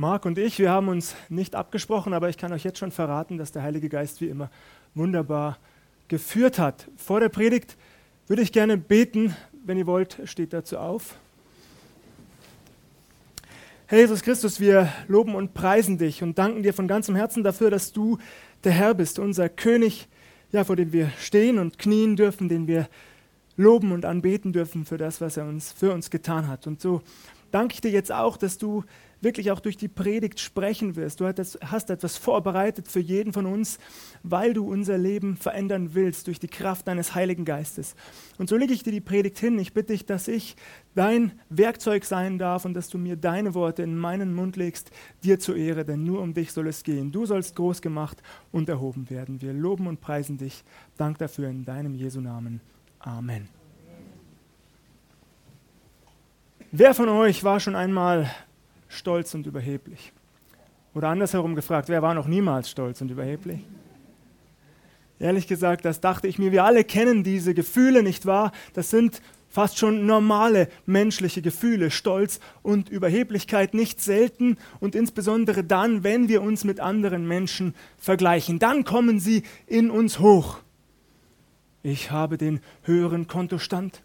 Marc und ich, wir haben uns nicht abgesprochen, aber ich kann euch jetzt schon verraten, dass der Heilige Geist wie immer wunderbar geführt hat. Vor der Predigt würde ich gerne beten. Wenn ihr wollt, steht dazu auf. Herr Jesus Christus, wir loben und preisen dich und danken dir von ganzem Herzen dafür, dass du der Herr bist, unser König, ja, vor dem wir stehen und knien dürfen, den wir loben und anbeten dürfen für das, was er uns für uns getan hat. Und so danke ich dir jetzt auch, dass du wirklich auch durch die Predigt sprechen wirst. Du hast etwas vorbereitet für jeden von uns, weil du unser Leben verändern willst durch die Kraft deines Heiligen Geistes. Und so lege ich dir die Predigt hin. Ich bitte dich, dass ich dein Werkzeug sein darf und dass du mir deine Worte in meinen Mund legst, dir zur Ehre, denn nur um dich soll es gehen. Du sollst groß gemacht und erhoben werden. Wir loben und preisen dich. Dank dafür in deinem Jesu Namen. Amen. Wer von euch war schon einmal stolz und überheblich? Oder andersherum gefragt, wer war noch niemals stolz und überheblich? Ehrlich gesagt, das dachte ich mir. Wir alle kennen diese Gefühle, nicht wahr? Das sind fast schon normale menschliche Gefühle, Stolz und Überheblichkeit, nicht selten und insbesondere dann, wenn wir uns mit anderen Menschen vergleichen. Dann kommen sie in uns hoch. Ich habe den höheren Kontostand,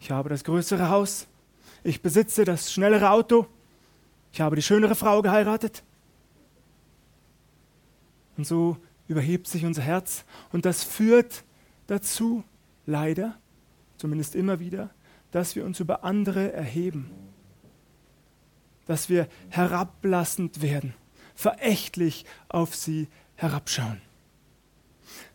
ich habe das größere Haus, ich besitze das schnellere Auto, ich habe die schönere Frau geheiratet. Und so überhebt sich unser Herz und das führt dazu, leider, zumindest immer wieder, dass wir uns über andere erheben, dass wir herablassend werden, verächtlich auf sie herabschauen.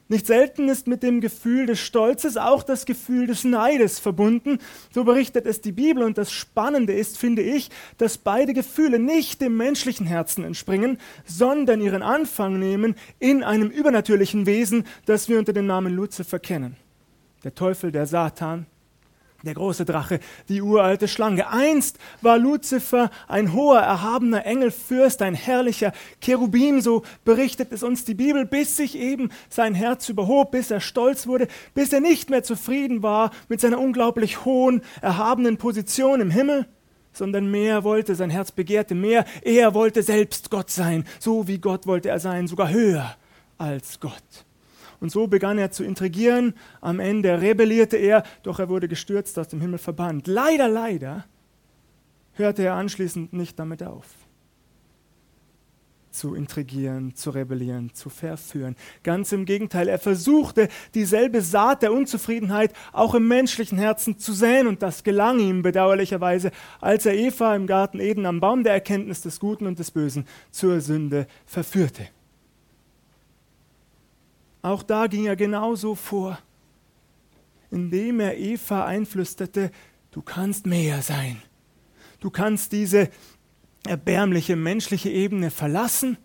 Nicht selten ist mit dem Gefühl des Stolzes auch das Gefühl des Neides verbunden. So berichtet es die Bibel und das Spannende ist, finde ich, dass beide Gefühle nicht dem menschlichen Herzen entspringen, sondern ihren Anfang nehmen in einem übernatürlichen Wesen, das wir unter dem Namen Luzifer kennen. Der Teufel, der Satan, der große Drache, die uralte Schlange. Einst war Luzifer ein hoher, erhabener Engelfürst, ein herrlicher Cherubim, so berichtet es uns die Bibel, bis sich eben sein Herz überhob, bis er stolz wurde, bis er nicht mehr zufrieden war mit seiner unglaublich hohen, erhabenen Position im Himmel, sondern mehr wollte, sein Herz begehrte mehr, er wollte selbst Gott sein, so wie Gott wollte er sein, sogar höher als Gott. Und so begann er zu intrigieren. Am Ende rebellierte er, doch er wurde gestürzt, aus dem Himmel verbannt. Leider, leider hörte er anschließend nicht damit auf. Zu intrigieren, zu rebellieren, zu verführen. Ganz im Gegenteil, er versuchte, dieselbe Saat der Unzufriedenheit auch im menschlichen Herzen zu säen, und das gelang ihm bedauerlicherweise, als er Eva im Garten Eden am Baum der Erkenntnis des Guten und des Bösen zur Sünde verführte. Auch da ging er genauso vor, indem er Eva einflüsterte, du kannst mehr sein. Du kannst diese erbärmliche menschliche Ebene verlassen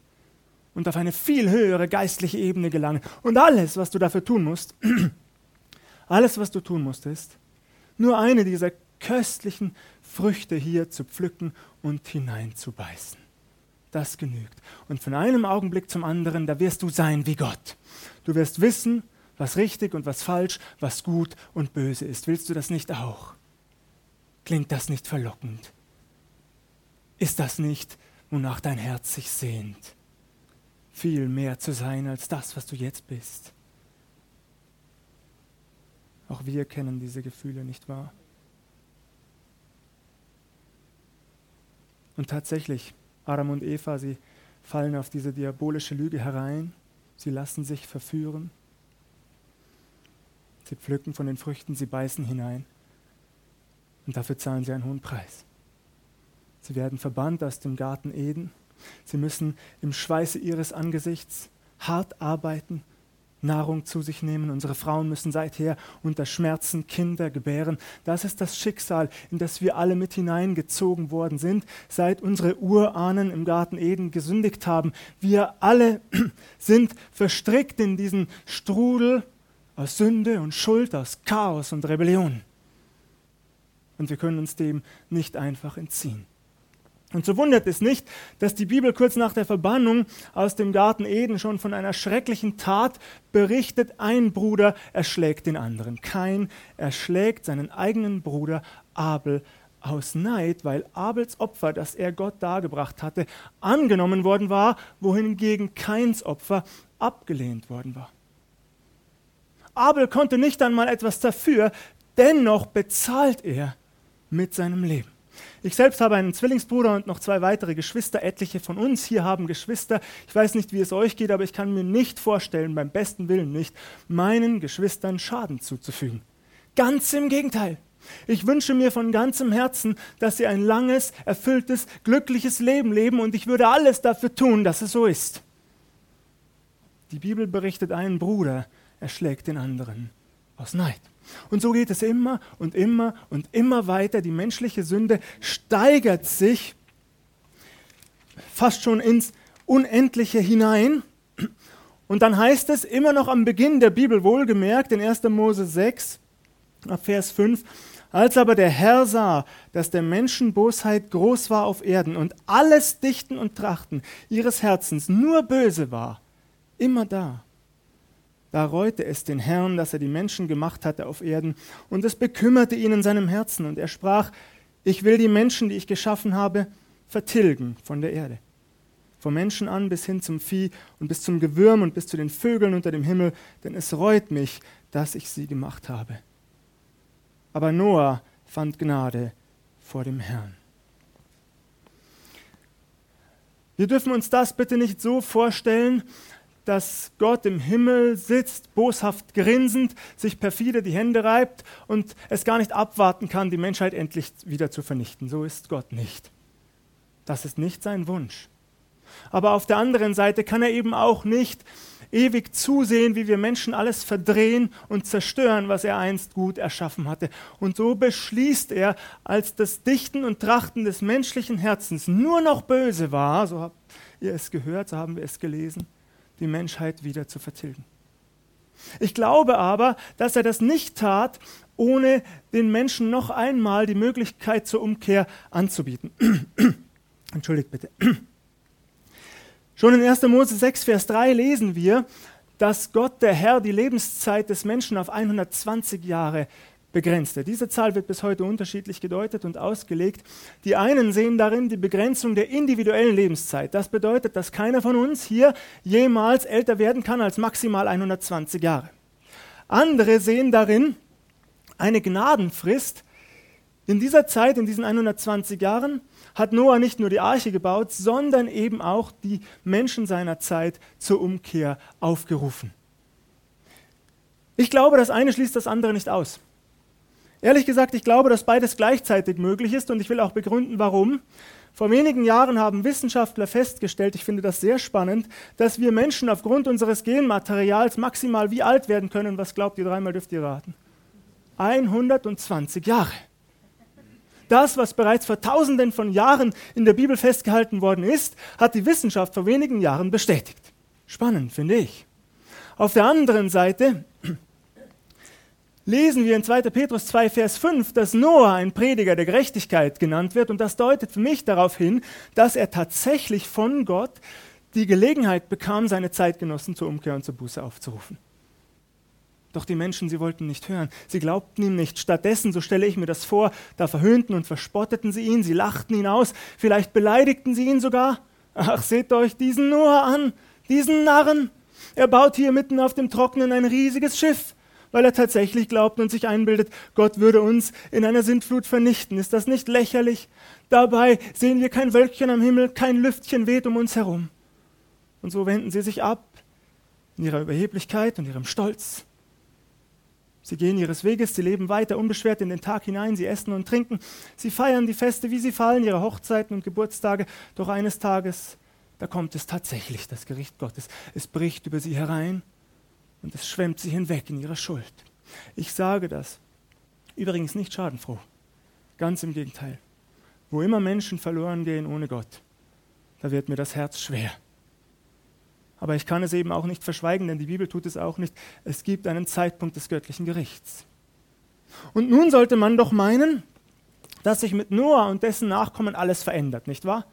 und auf eine viel höhere geistliche Ebene gelangen. Und alles, was du dafür tun musst, alles, was du tun musst, ist, nur eine dieser köstlichen Früchte hier zu pflücken und hineinzubeißen. Das genügt. Und von einem Augenblick zum anderen, da wirst du sein wie Gott. Du wirst wissen, was richtig und was falsch, was gut und böse ist. Willst du das nicht auch? Klingt das nicht verlockend? Ist das nicht, wonach dein Herz sich sehnt? Viel mehr zu sein als das, was du jetzt bist. Auch wir kennen diese Gefühle, nicht wahr? Und tatsächlich, Adam und Eva, sie fallen auf diese diabolische Lüge herein Sie lassen sich verführen. Sie pflücken von den Früchten, sie beißen hinein. Und dafür zahlen sie einen hohen Preis. Sie werden verbannt aus dem Garten Eden. Sie müssen im Schweiße ihres Angesichts hart arbeiten, Nahrung zu sich nehmen. Unsere Frauen müssen seither unter Schmerzen Kinder gebären. Das ist das Schicksal, in das wir alle mit hineingezogen worden sind, seit unsere Urahnen im Garten Eden gesündigt haben. Wir alle sind verstrickt in diesen Strudel aus Sünde und Schuld, aus Chaos und Rebellion. Und wir können uns dem nicht einfach entziehen. Und so wundert es nicht, dass die Bibel kurz nach der Verbannung aus dem Garten Eden schon von einer schrecklichen Tat berichtet. Ein Bruder erschlägt den anderen. Kein erschlägt seinen eigenen Bruder Abel aus Neid, weil Abels Opfer, das er Gott dargebracht hatte, angenommen worden war, wohingegen Keins Opfer abgelehnt worden war. Abel konnte nicht einmal etwas dafür, dennoch bezahlt er mit seinem Leben. Ich selbst habe einen Zwillingsbruder und noch zwei weitere Geschwister. Etliche von uns hier haben Geschwister. Ich weiß nicht, wie es euch geht, aber ich kann mir nicht vorstellen, beim besten Willen nicht, meinen Geschwistern Schaden zuzufügen. Ganz im Gegenteil. Ich wünsche mir von ganzem Herzen, dass sie ein langes, erfülltes, glückliches Leben leben und ich würde alles dafür tun, dass es so ist. Die Bibel berichtet einen Bruder, er schlägt den anderen aus Neid. Und so geht es immer und immer und immer weiter. Die menschliche Sünde steigert sich fast schon ins Unendliche hinein. Und dann heißt es immer noch am Beginn der Bibel wohlgemerkt in 1. Mose 6, Vers 5, als aber der Herr sah, dass der Menschen Bosheit groß war auf Erden und alles Dichten und Trachten ihres Herzens nur böse war, immer da, da reute es den Herrn, dass er die Menschen gemacht hatte auf Erden, und es bekümmerte ihn in seinem Herzen, und er sprach, ich will die Menschen, die ich geschaffen habe, vertilgen von der Erde. Vom Menschen an bis hin zum Vieh und bis zum Gewürm und bis zu den Vögeln unter dem Himmel, denn es reut mich, dass ich sie gemacht habe. Aber Noah fand Gnade vor dem Herrn. Wir dürfen uns das bitte nicht so vorstellen, dass Gott im Himmel sitzt, boshaft grinsend, sich perfide die Hände reibt und es gar nicht abwarten kann, die Menschheit endlich wieder zu vernichten. So ist Gott nicht. Das ist nicht sein Wunsch. Aber auf der anderen Seite kann er eben auch nicht ewig zusehen, wie wir Menschen alles verdrehen und zerstören, was er einst gut erschaffen hatte. Und so beschließt er, als das Dichten und Trachten des menschlichen Herzens nur noch böse war, so habt ihr es gehört, so haben wir es gelesen, die Menschheit wieder zu vertilgen. Ich glaube aber, dass er das nicht tat, ohne den Menschen noch einmal die Möglichkeit zur Umkehr anzubieten. Entschuldigt bitte. Schon in 1. Mose 6, Vers 3 lesen wir, dass Gott, der Herr, die Lebenszeit des Menschen auf 120 Jahre begrenzte. Diese Zahl wird bis heute unterschiedlich gedeutet und ausgelegt. Die einen sehen darin die Begrenzung der individuellen Lebenszeit. Das bedeutet, dass keiner von uns hier jemals älter werden kann als maximal 120 Jahre. Andere sehen darin eine Gnadenfrist. In dieser Zeit, in diesen 120 Jahren, hat Noah nicht nur die Arche gebaut, sondern eben auch die Menschen seiner Zeit zur Umkehr aufgerufen. Ich glaube, das eine schließt das andere nicht aus. Ehrlich gesagt, ich glaube, dass beides gleichzeitig möglich ist und ich will auch begründen, warum. Vor wenigen Jahren haben Wissenschaftler festgestellt, ich finde das sehr spannend, dass wir Menschen aufgrund unseres Genmaterials maximal wie alt werden können. Was glaubt ihr? Dreimal dürft ihr raten. 120 Jahre. Das, was bereits vor tausenden von Jahren in der Bibel festgehalten worden ist, hat die Wissenschaft vor wenigen Jahren bestätigt. Spannend, finde ich. Auf der anderen Seite lesen wir in 2. Petrus 2, Vers 5, dass Noah ein Prediger der Gerechtigkeit genannt wird. Und das deutet für mich darauf hin, dass er tatsächlich von Gott die Gelegenheit bekam, seine Zeitgenossen zur Umkehr und zur Buße aufzurufen. Doch die Menschen, sie wollten nicht hören. Sie glaubten ihm nicht. Stattdessen, so stelle ich mir das vor, da verhöhnten und verspotteten sie ihn, sie lachten ihn aus, vielleicht beleidigten sie ihn sogar. Ach, seht euch diesen Noah an, diesen Narren. Er baut hier mitten auf dem Trockenen ein riesiges Schiff weil er tatsächlich glaubt und sich einbildet, Gott würde uns in einer Sintflut vernichten. Ist das nicht lächerlich? Dabei sehen wir kein Wölkchen am Himmel, kein Lüftchen weht um uns herum. Und so wenden sie sich ab in ihrer Überheblichkeit und ihrem Stolz. Sie gehen ihres Weges, sie leben weiter unbeschwert in den Tag hinein, sie essen und trinken, sie feiern die Feste, wie sie fallen, ihre Hochzeiten und Geburtstage. Doch eines Tages, da kommt es tatsächlich, das Gericht Gottes. Es bricht über sie herein und es schwemmt sie hinweg in ihre Schuld. Ich sage das übrigens nicht schadenfroh, ganz im Gegenteil. Wo immer Menschen verloren gehen ohne Gott, da wird mir das Herz schwer. Aber ich kann es eben auch nicht verschweigen, denn die Bibel tut es auch nicht. Es gibt einen Zeitpunkt des göttlichen Gerichts. Und nun sollte man doch meinen, dass sich mit Noah und dessen Nachkommen alles verändert, nicht wahr?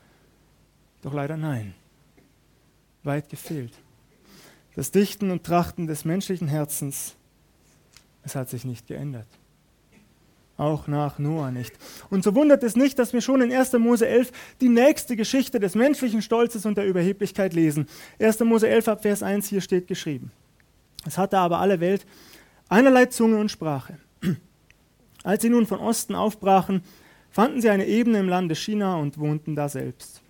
Doch leider nein. Weit gefehlt. Das Dichten und Trachten des menschlichen Herzens, es hat sich nicht geändert. auch nach Noah nicht. Und so wundert es nicht, dass wir schon in 1. Mose 11 die nächste Geschichte des menschlichen Stolzes und der Überheblichkeit lesen. 1. Mose 11 ab Vers 1 hier steht geschrieben. Es hatte aber alle Welt einerlei Zunge und Sprache. Als sie nun von Osten aufbrachen, fanden sie eine Ebene im Lande China und wohnten da selbst.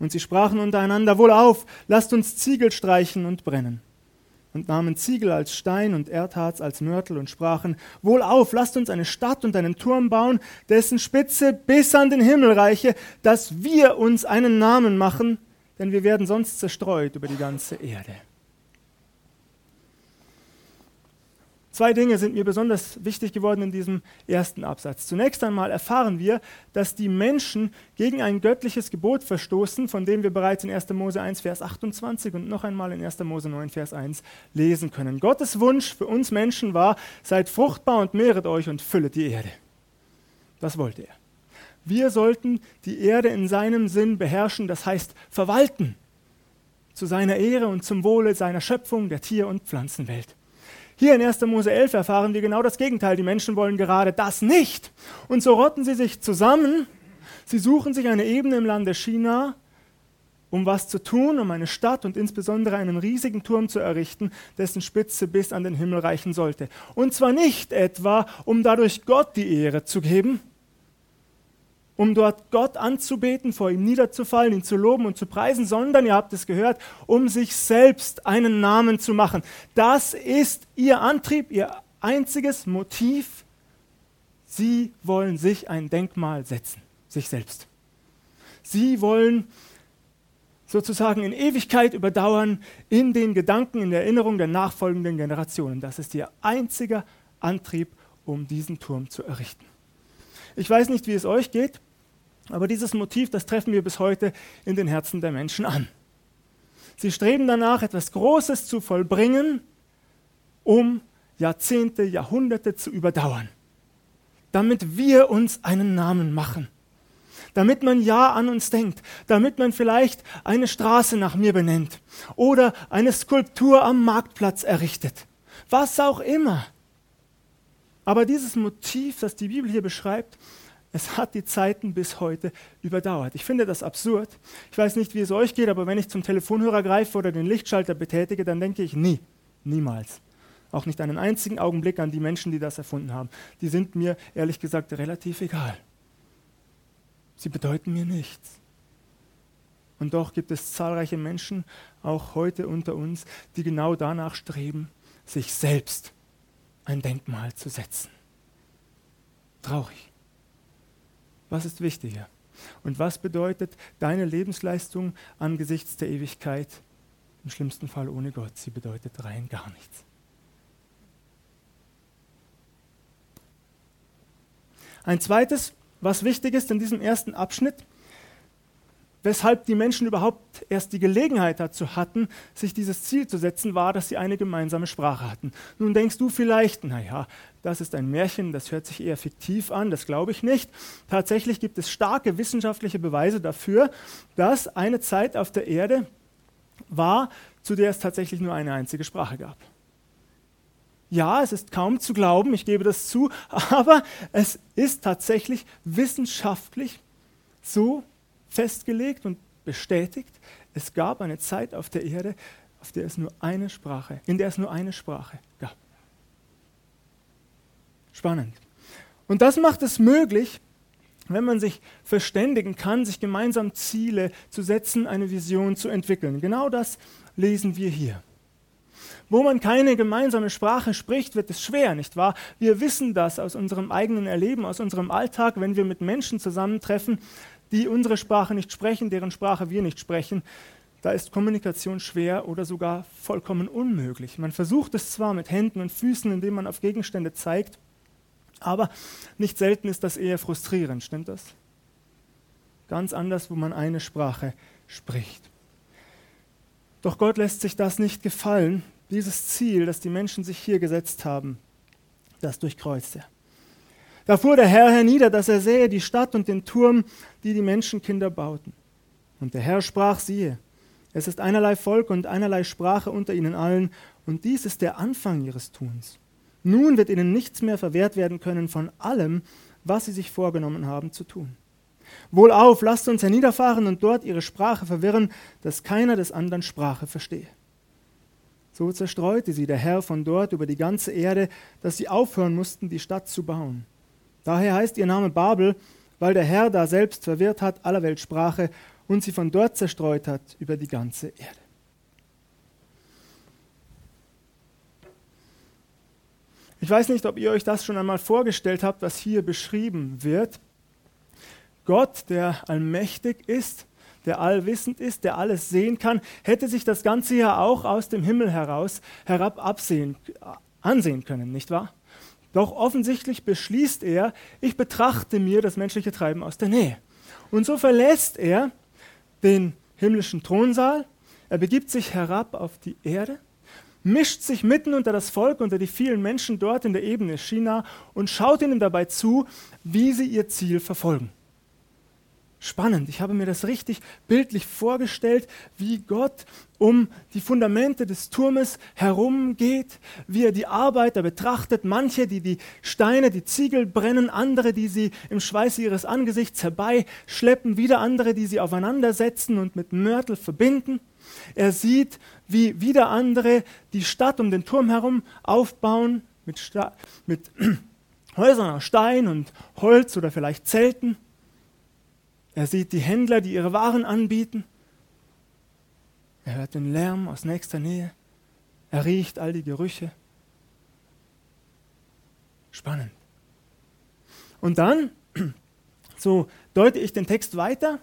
Und sie sprachen untereinander, wohl auf, lasst uns Ziegel streichen und brennen. Und nahmen Ziegel als Stein und Erdharz als Mörtel und sprachen, wohl auf, lasst uns eine Stadt und einen Turm bauen, dessen Spitze bis an den Himmel reiche, dass wir uns einen Namen machen, denn wir werden sonst zerstreut über die ganze Erde. Zwei Dinge sind mir besonders wichtig geworden in diesem ersten Absatz. Zunächst einmal erfahren wir, dass die Menschen gegen ein göttliches Gebot verstoßen, von dem wir bereits in 1. Mose 1, Vers 28 und noch einmal in 1. Mose 9, Vers 1 lesen können. Gottes Wunsch für uns Menschen war, seid fruchtbar und mehret euch und füllet die Erde. Das wollte er. Wir sollten die Erde in seinem Sinn beherrschen, das heißt verwalten, zu seiner Ehre und zum Wohle seiner Schöpfung, der Tier- und Pflanzenwelt. Hier in 1. Mose 11 erfahren wir genau das Gegenteil. Die Menschen wollen gerade das nicht. Und so rotten sie sich zusammen. Sie suchen sich eine Ebene im Lande China, um was zu tun, um eine Stadt und insbesondere einen riesigen Turm zu errichten, dessen Spitze bis an den Himmel reichen sollte. Und zwar nicht etwa, um dadurch Gott die Ehre zu geben, um dort Gott anzubeten, vor ihm niederzufallen, ihn zu loben und zu preisen, sondern, ihr habt es gehört, um sich selbst einen Namen zu machen. Das ist ihr Antrieb, ihr einziges Motiv. Sie wollen sich ein Denkmal setzen, sich selbst. Sie wollen sozusagen in Ewigkeit überdauern in den Gedanken, in der Erinnerung der nachfolgenden Generationen. Das ist ihr einziger Antrieb, um diesen Turm zu errichten. Ich weiß nicht, wie es euch geht. Aber dieses Motiv, das treffen wir bis heute in den Herzen der Menschen an. Sie streben danach, etwas Großes zu vollbringen, um Jahrzehnte, Jahrhunderte zu überdauern, damit wir uns einen Namen machen, damit man ja an uns denkt, damit man vielleicht eine Straße nach mir benennt. Oder eine Skulptur am Marktplatz errichtet, was auch immer. Aber dieses Motiv, das die Bibel hier beschreibt, es hat die Zeiten bis heute überdauert. Ich finde das absurd. Ich weiß nicht, wie es euch geht, aber wenn ich zum Telefonhörer greife oder den Lichtschalter betätige, dann denke ich nie, niemals. Auch nicht einen einzigen Augenblick an die Menschen, die das erfunden haben. Die sind mir ehrlich gesagt relativ egal. Sie bedeuten mir nichts. Und doch gibt es zahlreiche Menschen, auch heute unter uns, die genau danach streben, sich selbst ein Denkmal zu setzen. Traurig. Was ist wichtiger? Und was bedeutet deine Lebensleistung angesichts der Ewigkeit? Im schlimmsten Fall ohne Gott. Sie bedeutet rein gar nichts. Ein zweites, was wichtig ist in diesem ersten Abschnitt, weshalb die Menschen überhaupt erst die Gelegenheit dazu hatten, sich dieses Ziel zu setzen, war, dass sie eine gemeinsame Sprache hatten. Nun denkst du vielleicht, naja, das ist ein Märchen, das hört sich eher fiktiv an, das glaube ich nicht. Tatsächlich gibt es starke wissenschaftliche Beweise dafür, dass eine Zeit auf der Erde war, zu der es tatsächlich nur eine einzige Sprache gab. Ja, es ist kaum zu glauben, ich gebe das zu, aber es ist tatsächlich wissenschaftlich so festgelegt und bestätigt, es gab eine Zeit auf der Erde, auf der es nur eine Sprache, in der es nur eine Sprache gab. Spannend. Und das macht es möglich, wenn man sich verständigen kann, sich gemeinsam Ziele zu setzen, eine Vision zu entwickeln. Genau das lesen wir hier. Wo man keine gemeinsame Sprache spricht, wird es schwer, nicht wahr? Wir wissen das aus unserem eigenen Erleben, aus unserem Alltag, wenn wir mit Menschen zusammentreffen, die unsere Sprache nicht sprechen, deren Sprache wir nicht sprechen, da ist Kommunikation schwer oder sogar vollkommen unmöglich. Man versucht es zwar mit Händen und Füßen, indem man auf Gegenstände zeigt, aber nicht selten ist das eher frustrierend, stimmt das? Ganz anders, wo man eine Sprache spricht. Doch Gott lässt sich das nicht gefallen, dieses Ziel, das die Menschen sich hier gesetzt haben, das durchkreuzt er. Da fuhr der Herr hernieder, dass er sähe die Stadt und den Turm, die die Menschenkinder bauten. Und der Herr sprach, siehe, es ist einerlei Volk und einerlei Sprache unter ihnen allen, und dies ist der Anfang ihres Tuns. Nun wird ihnen nichts mehr verwehrt werden können von allem, was sie sich vorgenommen haben zu tun. Wohlauf, lasst uns herniederfahren und dort ihre Sprache verwirren, dass keiner des anderen Sprache verstehe. So zerstreute sie der Herr von dort über die ganze Erde, dass sie aufhören mussten, die Stadt zu bauen. Daher heißt ihr Name Babel, weil der Herr da selbst verwirrt hat aller Welt Sprache und sie von dort zerstreut hat über die ganze Erde. Ich weiß nicht, ob ihr euch das schon einmal vorgestellt habt, was hier beschrieben wird. Gott, der allmächtig ist, der allwissend ist, der alles sehen kann, hätte sich das Ganze ja auch aus dem Himmel heraus herab absehen, ansehen können, nicht wahr? Doch offensichtlich beschließt er, ich betrachte mir das menschliche Treiben aus der Nähe. Und so verlässt er den himmlischen Thronsaal, er begibt sich herab auf die Erde, mischt sich mitten unter das Volk, unter die vielen Menschen dort in der Ebene China und schaut ihnen dabei zu, wie sie ihr Ziel verfolgen spannend. Ich habe mir das richtig bildlich vorgestellt, wie Gott um die Fundamente des Turmes herumgeht, wie er die Arbeiter betrachtet, manche, die die Steine, die Ziegel brennen, andere, die sie im Schweiße ihres Angesichts herbeischleppen, wieder andere, die sie aufeinandersetzen und mit Mörtel verbinden. Er sieht, wie wieder andere die Stadt um den Turm herum aufbauen mit, Sta mit Häusern aus Stein und Holz oder vielleicht Zelten. Er sieht die Händler, die ihre Waren anbieten. Er hört den Lärm aus nächster Nähe. Er riecht all die Gerüche. Spannend. Und dann, so deute ich den Text weiter,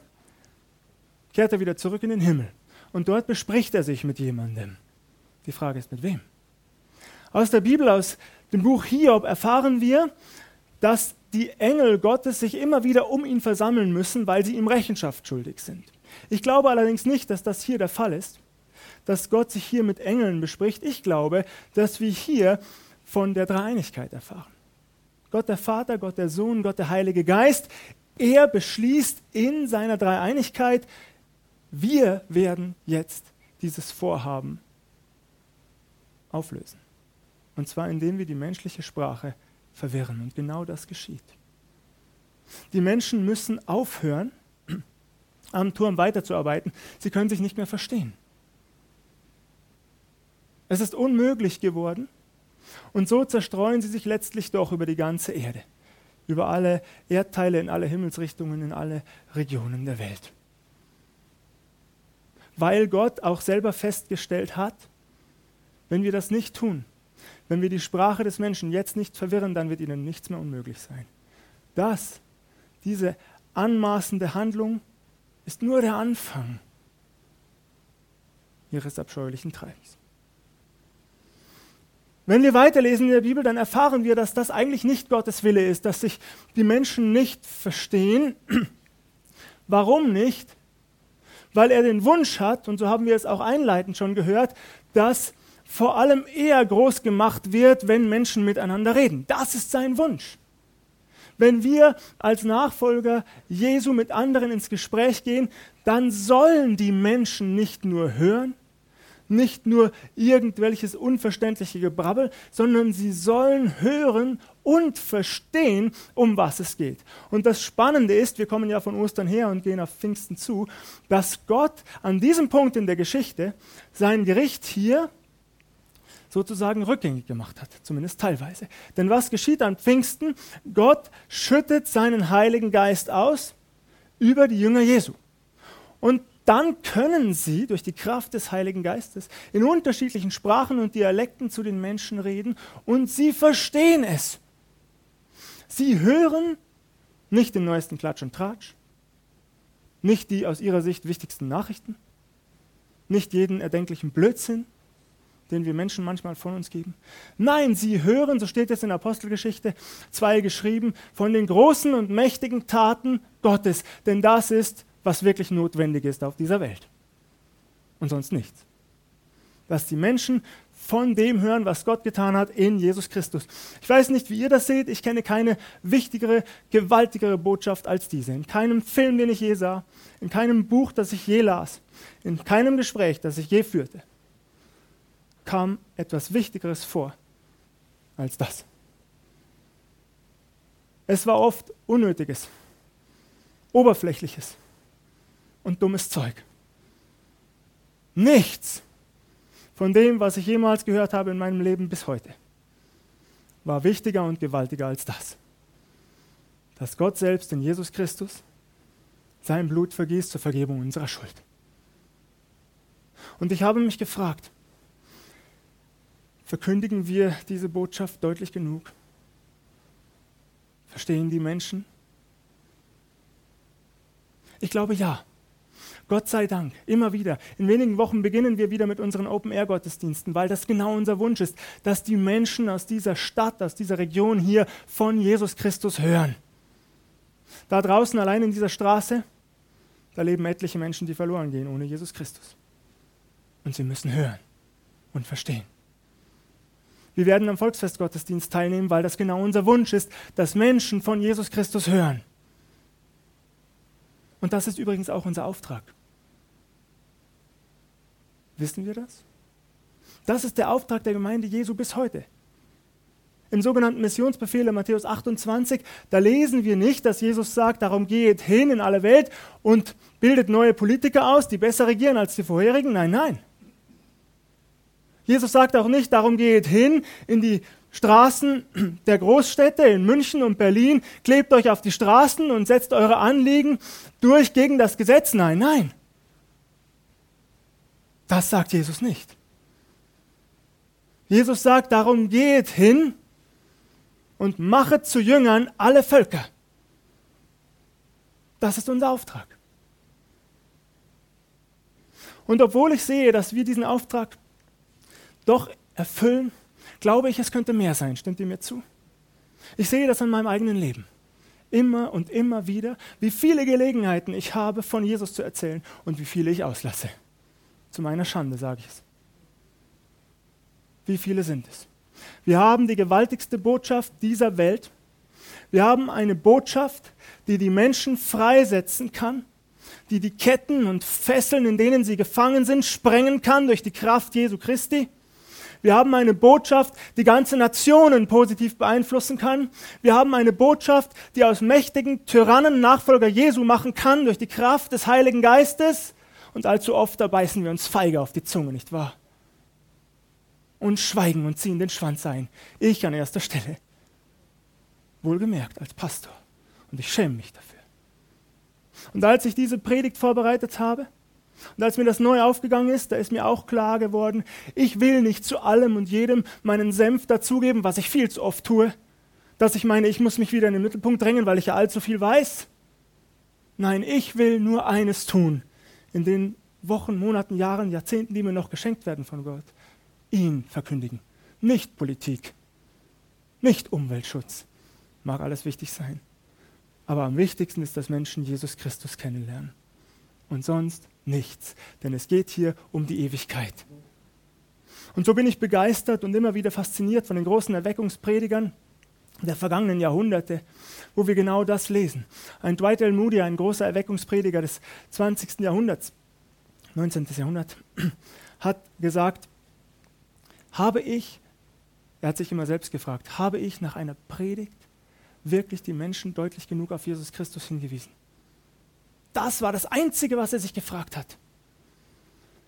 kehrt er wieder zurück in den Himmel. Und dort bespricht er sich mit jemandem. Die Frage ist, mit wem? Aus der Bibel, aus dem Buch Hiob erfahren wir, dass die Engel Gottes sich immer wieder um ihn versammeln müssen, weil sie ihm Rechenschaft schuldig sind. Ich glaube allerdings nicht, dass das hier der Fall ist, dass Gott sich hier mit Engeln bespricht. Ich glaube, dass wir hier von der Dreieinigkeit erfahren. Gott der Vater, Gott der Sohn, Gott der Heilige Geist, er beschließt in seiner Dreieinigkeit, wir werden jetzt dieses Vorhaben auflösen. Und zwar indem wir die menschliche Sprache verwirren. Und genau das geschieht. Die Menschen müssen aufhören, am Turm weiterzuarbeiten. Sie können sich nicht mehr verstehen. Es ist unmöglich geworden. Und so zerstreuen sie sich letztlich doch über die ganze Erde, über alle Erdteile, in alle Himmelsrichtungen, in alle Regionen der Welt. Weil Gott auch selber festgestellt hat, wenn wir das nicht tun, wenn wir die Sprache des Menschen jetzt nicht verwirren, dann wird ihnen nichts mehr unmöglich sein. Das, diese anmaßende Handlung, ist nur der Anfang ihres abscheulichen Treibens. Wenn wir weiterlesen in der Bibel, dann erfahren wir, dass das eigentlich nicht Gottes Wille ist, dass sich die Menschen nicht verstehen. Warum nicht? Weil er den Wunsch hat, und so haben wir es auch einleitend schon gehört, dass vor allem eher groß gemacht wird, wenn Menschen miteinander reden. Das ist sein Wunsch. Wenn wir als Nachfolger Jesu mit anderen ins Gespräch gehen, dann sollen die Menschen nicht nur hören, nicht nur irgendwelches unverständliche Gebrabbel, sondern sie sollen hören und verstehen, um was es geht. Und das Spannende ist, wir kommen ja von Ostern her und gehen auf Pfingsten zu, dass Gott an diesem Punkt in der Geschichte sein Gericht hier sozusagen rückgängig gemacht hat, zumindest teilweise. Denn was geschieht an Pfingsten? Gott schüttet seinen Heiligen Geist aus über die Jünger Jesu. Und dann können sie durch die Kraft des Heiligen Geistes in unterschiedlichen Sprachen und Dialekten zu den Menschen reden und sie verstehen es. Sie hören nicht den neuesten Klatsch und Tratsch, nicht die aus ihrer Sicht wichtigsten Nachrichten, nicht jeden erdenklichen Blödsinn, den wir Menschen manchmal von uns geben? Nein, sie hören, so steht es in Apostelgeschichte 2 geschrieben, von den großen und mächtigen Taten Gottes, denn das ist, was wirklich notwendig ist auf dieser Welt. Und sonst nichts. Dass die Menschen von dem hören, was Gott getan hat in Jesus Christus. Ich weiß nicht, wie ihr das seht. Ich kenne keine wichtigere, gewaltigere Botschaft als diese. In keinem Film, den ich je sah, in keinem Buch, das ich je las, in keinem Gespräch, das ich je führte kam etwas Wichtigeres vor, als das. Es war oft Unnötiges, Oberflächliches und dummes Zeug. Nichts von dem, was ich jemals gehört habe in meinem Leben bis heute, war wichtiger und gewaltiger als das. Dass Gott selbst in Jesus Christus sein Blut vergießt zur Vergebung unserer Schuld. Und ich habe mich gefragt, verkündigen wir diese Botschaft deutlich genug? Verstehen die Menschen? Ich glaube ja. Gott sei Dank, immer wieder. In wenigen Wochen beginnen wir wieder mit unseren Open-Air-Gottesdiensten, weil das genau unser Wunsch ist, dass die Menschen aus dieser Stadt, aus dieser Region hier von Jesus Christus hören. Da draußen allein in dieser Straße, da leben etliche Menschen, die verloren gehen ohne Jesus Christus. Und sie müssen hören und verstehen. Wir werden am Volksfestgottesdienst teilnehmen, weil das genau unser Wunsch ist, dass Menschen von Jesus Christus hören. Und das ist übrigens auch unser Auftrag. Wissen wir das? Das ist der Auftrag der Gemeinde Jesu bis heute. Im sogenannten Missionsbefehl in Matthäus 28, da lesen wir nicht, dass Jesus sagt, darum geht hin in alle Welt und bildet neue Politiker aus, die besser regieren als die vorherigen. Nein, nein. Jesus sagt auch nicht, darum geht hin in die Straßen der Großstädte in München und Berlin, klebt euch auf die Straßen und setzt eure Anliegen durch gegen das Gesetz. Nein, nein. Das sagt Jesus nicht. Jesus sagt, darum geht hin und machet zu Jüngern alle Völker. Das ist unser Auftrag. Und obwohl ich sehe, dass wir diesen Auftrag doch erfüllen, glaube ich, es könnte mehr sein. Stimmt ihr mir zu? Ich sehe das an meinem eigenen Leben. Immer und immer wieder, wie viele Gelegenheiten ich habe, von Jesus zu erzählen und wie viele ich auslasse. Zu meiner Schande sage ich es. Wie viele sind es? Wir haben die gewaltigste Botschaft dieser Welt. Wir haben eine Botschaft, die die Menschen freisetzen kann, die die Ketten und Fesseln, in denen sie gefangen sind, sprengen kann durch die Kraft Jesu Christi. Wir haben eine Botschaft, die ganze Nationen positiv beeinflussen kann. Wir haben eine Botschaft, die aus mächtigen Tyrannen Nachfolger Jesu machen kann durch die Kraft des Heiligen Geistes. Und allzu oft, da beißen wir uns feige auf die Zunge, nicht wahr? Und schweigen und ziehen den Schwanz ein. Ich an erster Stelle. Wohlgemerkt als Pastor. Und ich schäme mich dafür. Und als ich diese Predigt vorbereitet habe, und als mir das neu aufgegangen ist, da ist mir auch klar geworden, ich will nicht zu allem und jedem meinen Senf dazugeben, was ich viel zu oft tue, dass ich meine, ich muss mich wieder in den Mittelpunkt drängen, weil ich ja allzu viel weiß. Nein, ich will nur eines tun in den Wochen, Monaten, Jahren, Jahrzehnten, die mir noch geschenkt werden von Gott. Ihn verkündigen, nicht Politik, nicht Umweltschutz. Mag alles wichtig sein. Aber am wichtigsten ist, dass Menschen Jesus Christus kennenlernen. Und sonst nichts, denn es geht hier um die Ewigkeit. Und so bin ich begeistert und immer wieder fasziniert von den großen Erweckungspredigern der vergangenen Jahrhunderte, wo wir genau das lesen. Ein Dwight L. Moody, ein großer Erweckungsprediger des 20. Jahrhunderts, 19. Jahrhundert, hat gesagt, habe ich, er hat sich immer selbst gefragt, habe ich nach einer Predigt wirklich die Menschen deutlich genug auf Jesus Christus hingewiesen? Das war das Einzige, was er sich gefragt hat.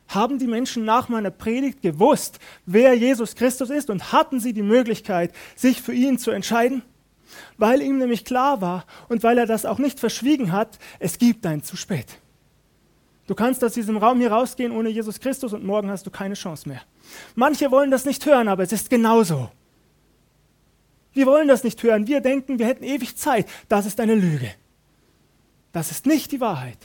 Haben die Menschen nach meiner Predigt gewusst, wer Jesus Christus ist und hatten sie die Möglichkeit, sich für ihn zu entscheiden? Weil ihm nämlich klar war und weil er das auch nicht verschwiegen hat, es gibt ein zu spät. Du kannst aus diesem Raum hier rausgehen ohne Jesus Christus und morgen hast du keine Chance mehr. Manche wollen das nicht hören, aber es ist genauso. Wir wollen das nicht hören. Wir denken, wir hätten ewig Zeit. Das ist eine Lüge. Das ist nicht die Wahrheit.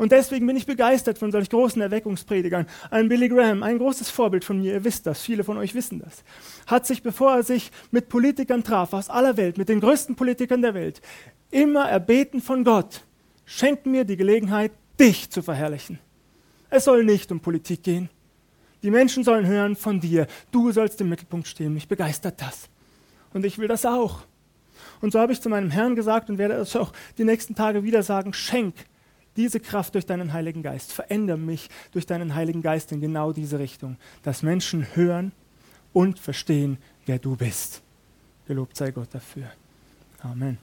Und deswegen bin ich begeistert von solch großen Erweckungspredigern. Ein Billy Graham, ein großes Vorbild von mir, ihr wisst das, viele von euch wissen das, hat sich, bevor er sich mit Politikern traf, aus aller Welt, mit den größten Politikern der Welt, immer erbeten von Gott, schenk mir die Gelegenheit, dich zu verherrlichen. Es soll nicht um Politik gehen. Die Menschen sollen hören von dir. Du sollst im Mittelpunkt stehen. Mich begeistert das. Und ich will das auch. Und so habe ich zu meinem Herrn gesagt und werde es auch die nächsten Tage wieder sagen, schenk diese Kraft durch deinen Heiligen Geist, verändere mich durch deinen Heiligen Geist in genau diese Richtung, dass Menschen hören und verstehen, wer du bist. Gelobt sei Gott dafür. Amen.